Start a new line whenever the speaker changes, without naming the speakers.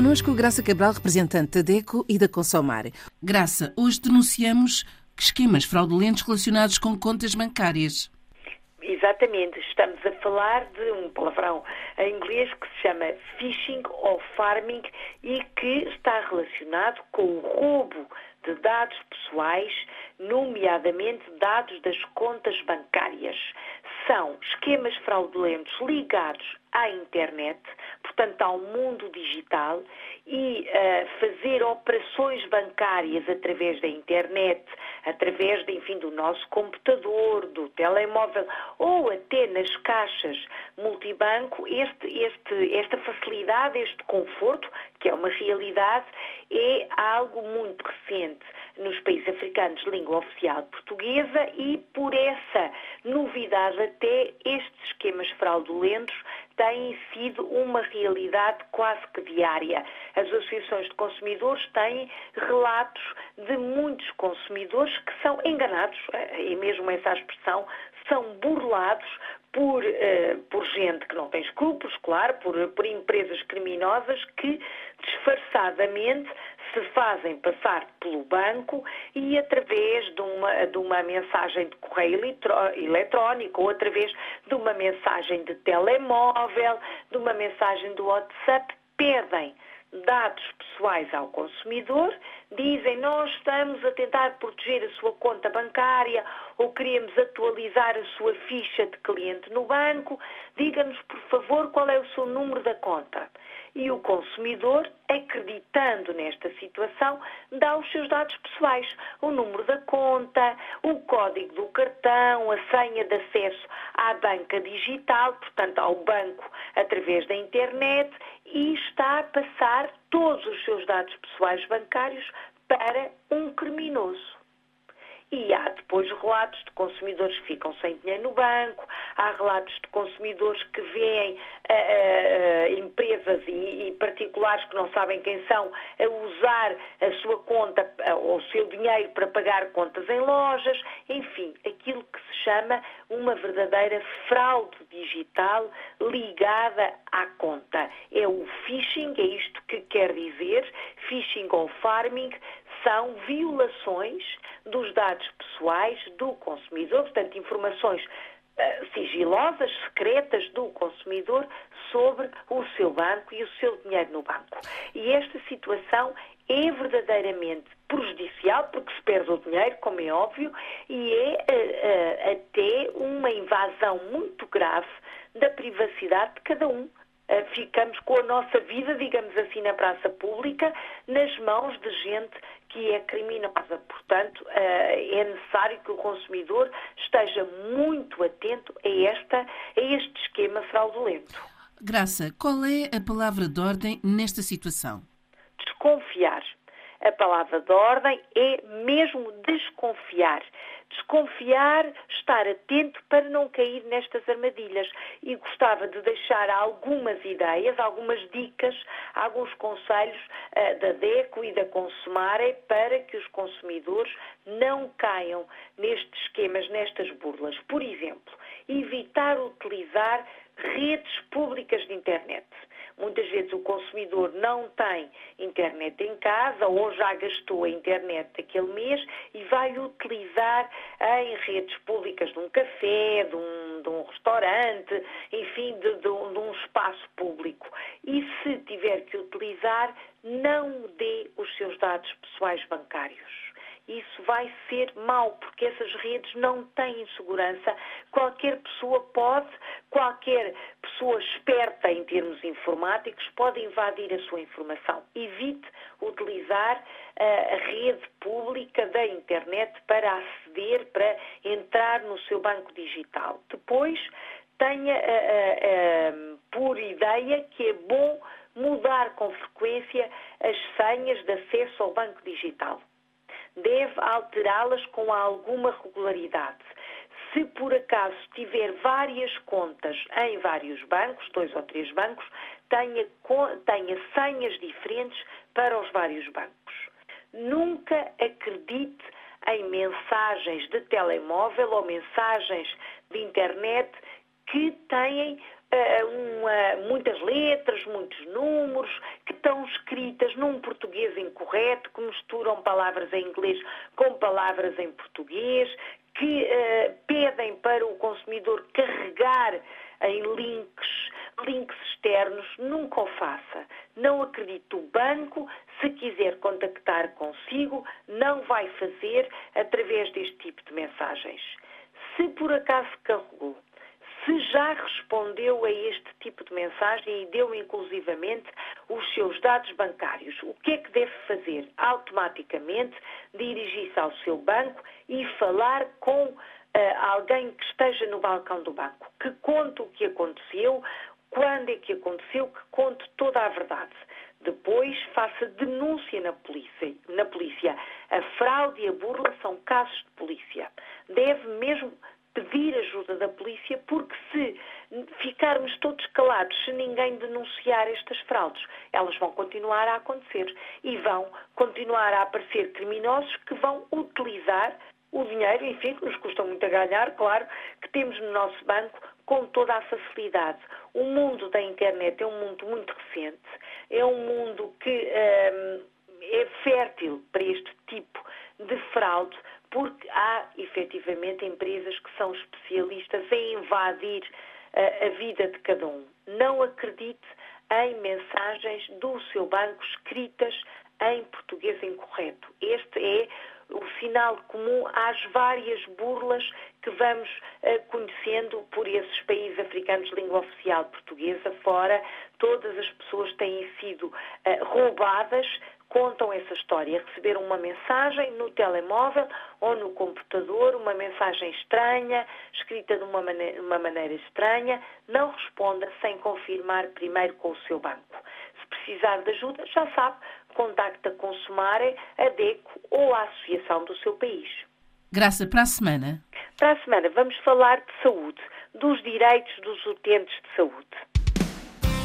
Connosco, Graça Cabral, representante da DECO e da Consomar. Graça, hoje denunciamos esquemas fraudulentos relacionados com contas bancárias.
Exatamente, estamos a falar de um palavrão em inglês que se chama phishing ou farming e que está relacionado com o roubo de dados pessoais, nomeadamente dados das contas bancárias. São esquemas fraudulentos ligados à internet, portanto ao mundo digital, e uh, fazer operações bancárias através da internet, através, de, enfim, do nosso computador, do telemóvel ou até nas caixas multibanco, este, este, esta facilidade, este conforto, que é uma realidade, é algo muito recente nos países africanos de língua oficial portuguesa e por essa novidade até estes esquemas fraudulentos têm sido uma realidade quase que diária. As associações de consumidores têm relatos de muitos consumidores que são enganados, eh, e mesmo essa expressão, são burlados por, uh, por gente que não tem escrúpulos, claro, por, por empresas criminosas que disfarçadamente se fazem passar pelo banco e através de uma, de uma mensagem de correio eletrónico ou através de uma mensagem de telemóvel, de uma mensagem do WhatsApp, pedem dados pessoais ao consumidor, dizem nós estamos a tentar proteger a sua conta bancária ou queremos atualizar a sua ficha de cliente no banco, diga-nos por favor qual é o seu número da conta. E o consumidor, acreditando nesta situação, dá os seus dados pessoais, o número da conta, o código do cartão, a senha de acesso à banca digital, portanto ao banco através da internet e está a passar todos os seus dados pessoais bancários para um criminoso. E há depois relatos de consumidores que ficam sem dinheiro no banco, há relatos de consumidores que veem uh, uh, empresas e, e, particulares que não sabem quem são a usar a sua conta ou o seu dinheiro para pagar contas em lojas, enfim, aquilo que se chama uma verdadeira fraude digital ligada à conta. É o phishing, é isto que quer dizer, phishing ou farming, são violações dos dados pessoais do consumidor, portanto, informações uh, sigilosas, secretas do consumidor sobre o seu banco e o seu dinheiro no banco. E esta situação é verdadeiramente prejudicial, porque se perde o dinheiro, como é óbvio, e é uh, uh, até uma invasão muito grave da privacidade de cada um ficamos com a nossa vida, digamos assim, na praça pública, nas mãos de gente que é criminosa. Portanto, eh, é necessário que o consumidor esteja muito atento a, esta, a este esquema fraudulento.
Graça, qual é a palavra de ordem nesta situação?
Desconfiar. A palavra de ordem é mesmo desconfiar. Desconfiar, estar atento para não cair nestas armadilhas. E gostava de deixar algumas ideias, algumas dicas, alguns conselhos uh, da DECO e da Consumare para que os consumidores não caiam nestes esquemas, nestas burlas. Por exemplo, evitar utilizar redes públicas de internet. Muitas vezes o consumidor não tem internet em casa ou já gastou a internet daquele mês e vai utilizar em redes públicas de um café, de um, de um restaurante, enfim, de, de, de um espaço público. E se tiver que utilizar, não dê os seus dados pessoais bancários isso vai ser mau, porque essas redes não têm segurança. Qualquer pessoa pode, qualquer pessoa esperta em termos informáticos, pode invadir a sua informação. Evite utilizar uh, a rede pública da internet para aceder, para entrar no seu banco digital. Depois, tenha uh, uh, por ideia que é bom mudar com frequência as senhas de acesso ao banco digital deve alterá-las com alguma regularidade. Se por acaso tiver várias contas em vários bancos, dois ou três bancos, tenha, tenha senhas diferentes para os vários bancos. Nunca acredite em mensagens de telemóvel ou mensagens de internet que têm uma, muitas letras, muitos números, que estão escritas num português incorreto, que misturam palavras em inglês com palavras em português, que uh, pedem para o consumidor carregar em links, links externos, nunca o faça. Não acredite o banco, se quiser contactar consigo, não vai fazer através deste tipo de mensagens. Se por acaso carregou se já respondeu a este tipo de mensagem e deu inclusivamente os seus dados bancários, o que é que deve fazer? Automaticamente dirigir-se ao seu banco e falar com uh, alguém que esteja no balcão do banco, que conte o que aconteceu, quando é que aconteceu, que conte toda a verdade. Depois faça denúncia na polícia. na polícia. A fraude e a burla são casos de polícia. Deve mesmo pedir ajuda da polícia, porque se ficarmos todos calados, se ninguém denunciar estas fraudes, elas vão continuar a acontecer e vão continuar a aparecer criminosos que vão utilizar o dinheiro, enfim, que nos custa muito a ganhar, claro, que temos no nosso banco com toda a facilidade. O mundo da internet é um mundo muito recente, é um mundo que hum, é fértil para este tipo de fraude, porque há efetivamente empresas que são especialistas em invadir uh, a vida de cada um. Não acredite em mensagens do seu banco escritas em português incorreto. Este é o sinal comum às várias burlas que vamos uh, conhecendo por esses países africanos de língua oficial portuguesa fora. Todas as pessoas têm sido uh, roubadas contam essa história. Receberam uma mensagem no telemóvel ou no computador, uma mensagem estranha, escrita de uma maneira, uma maneira estranha, não responda sem confirmar primeiro com o seu banco. Se precisar de ajuda, já sabe, contacta com Sumare, a DECO ou a associação do seu país.
Graça, para a semana.
Para a semana vamos falar de saúde, dos direitos dos utentes de saúde.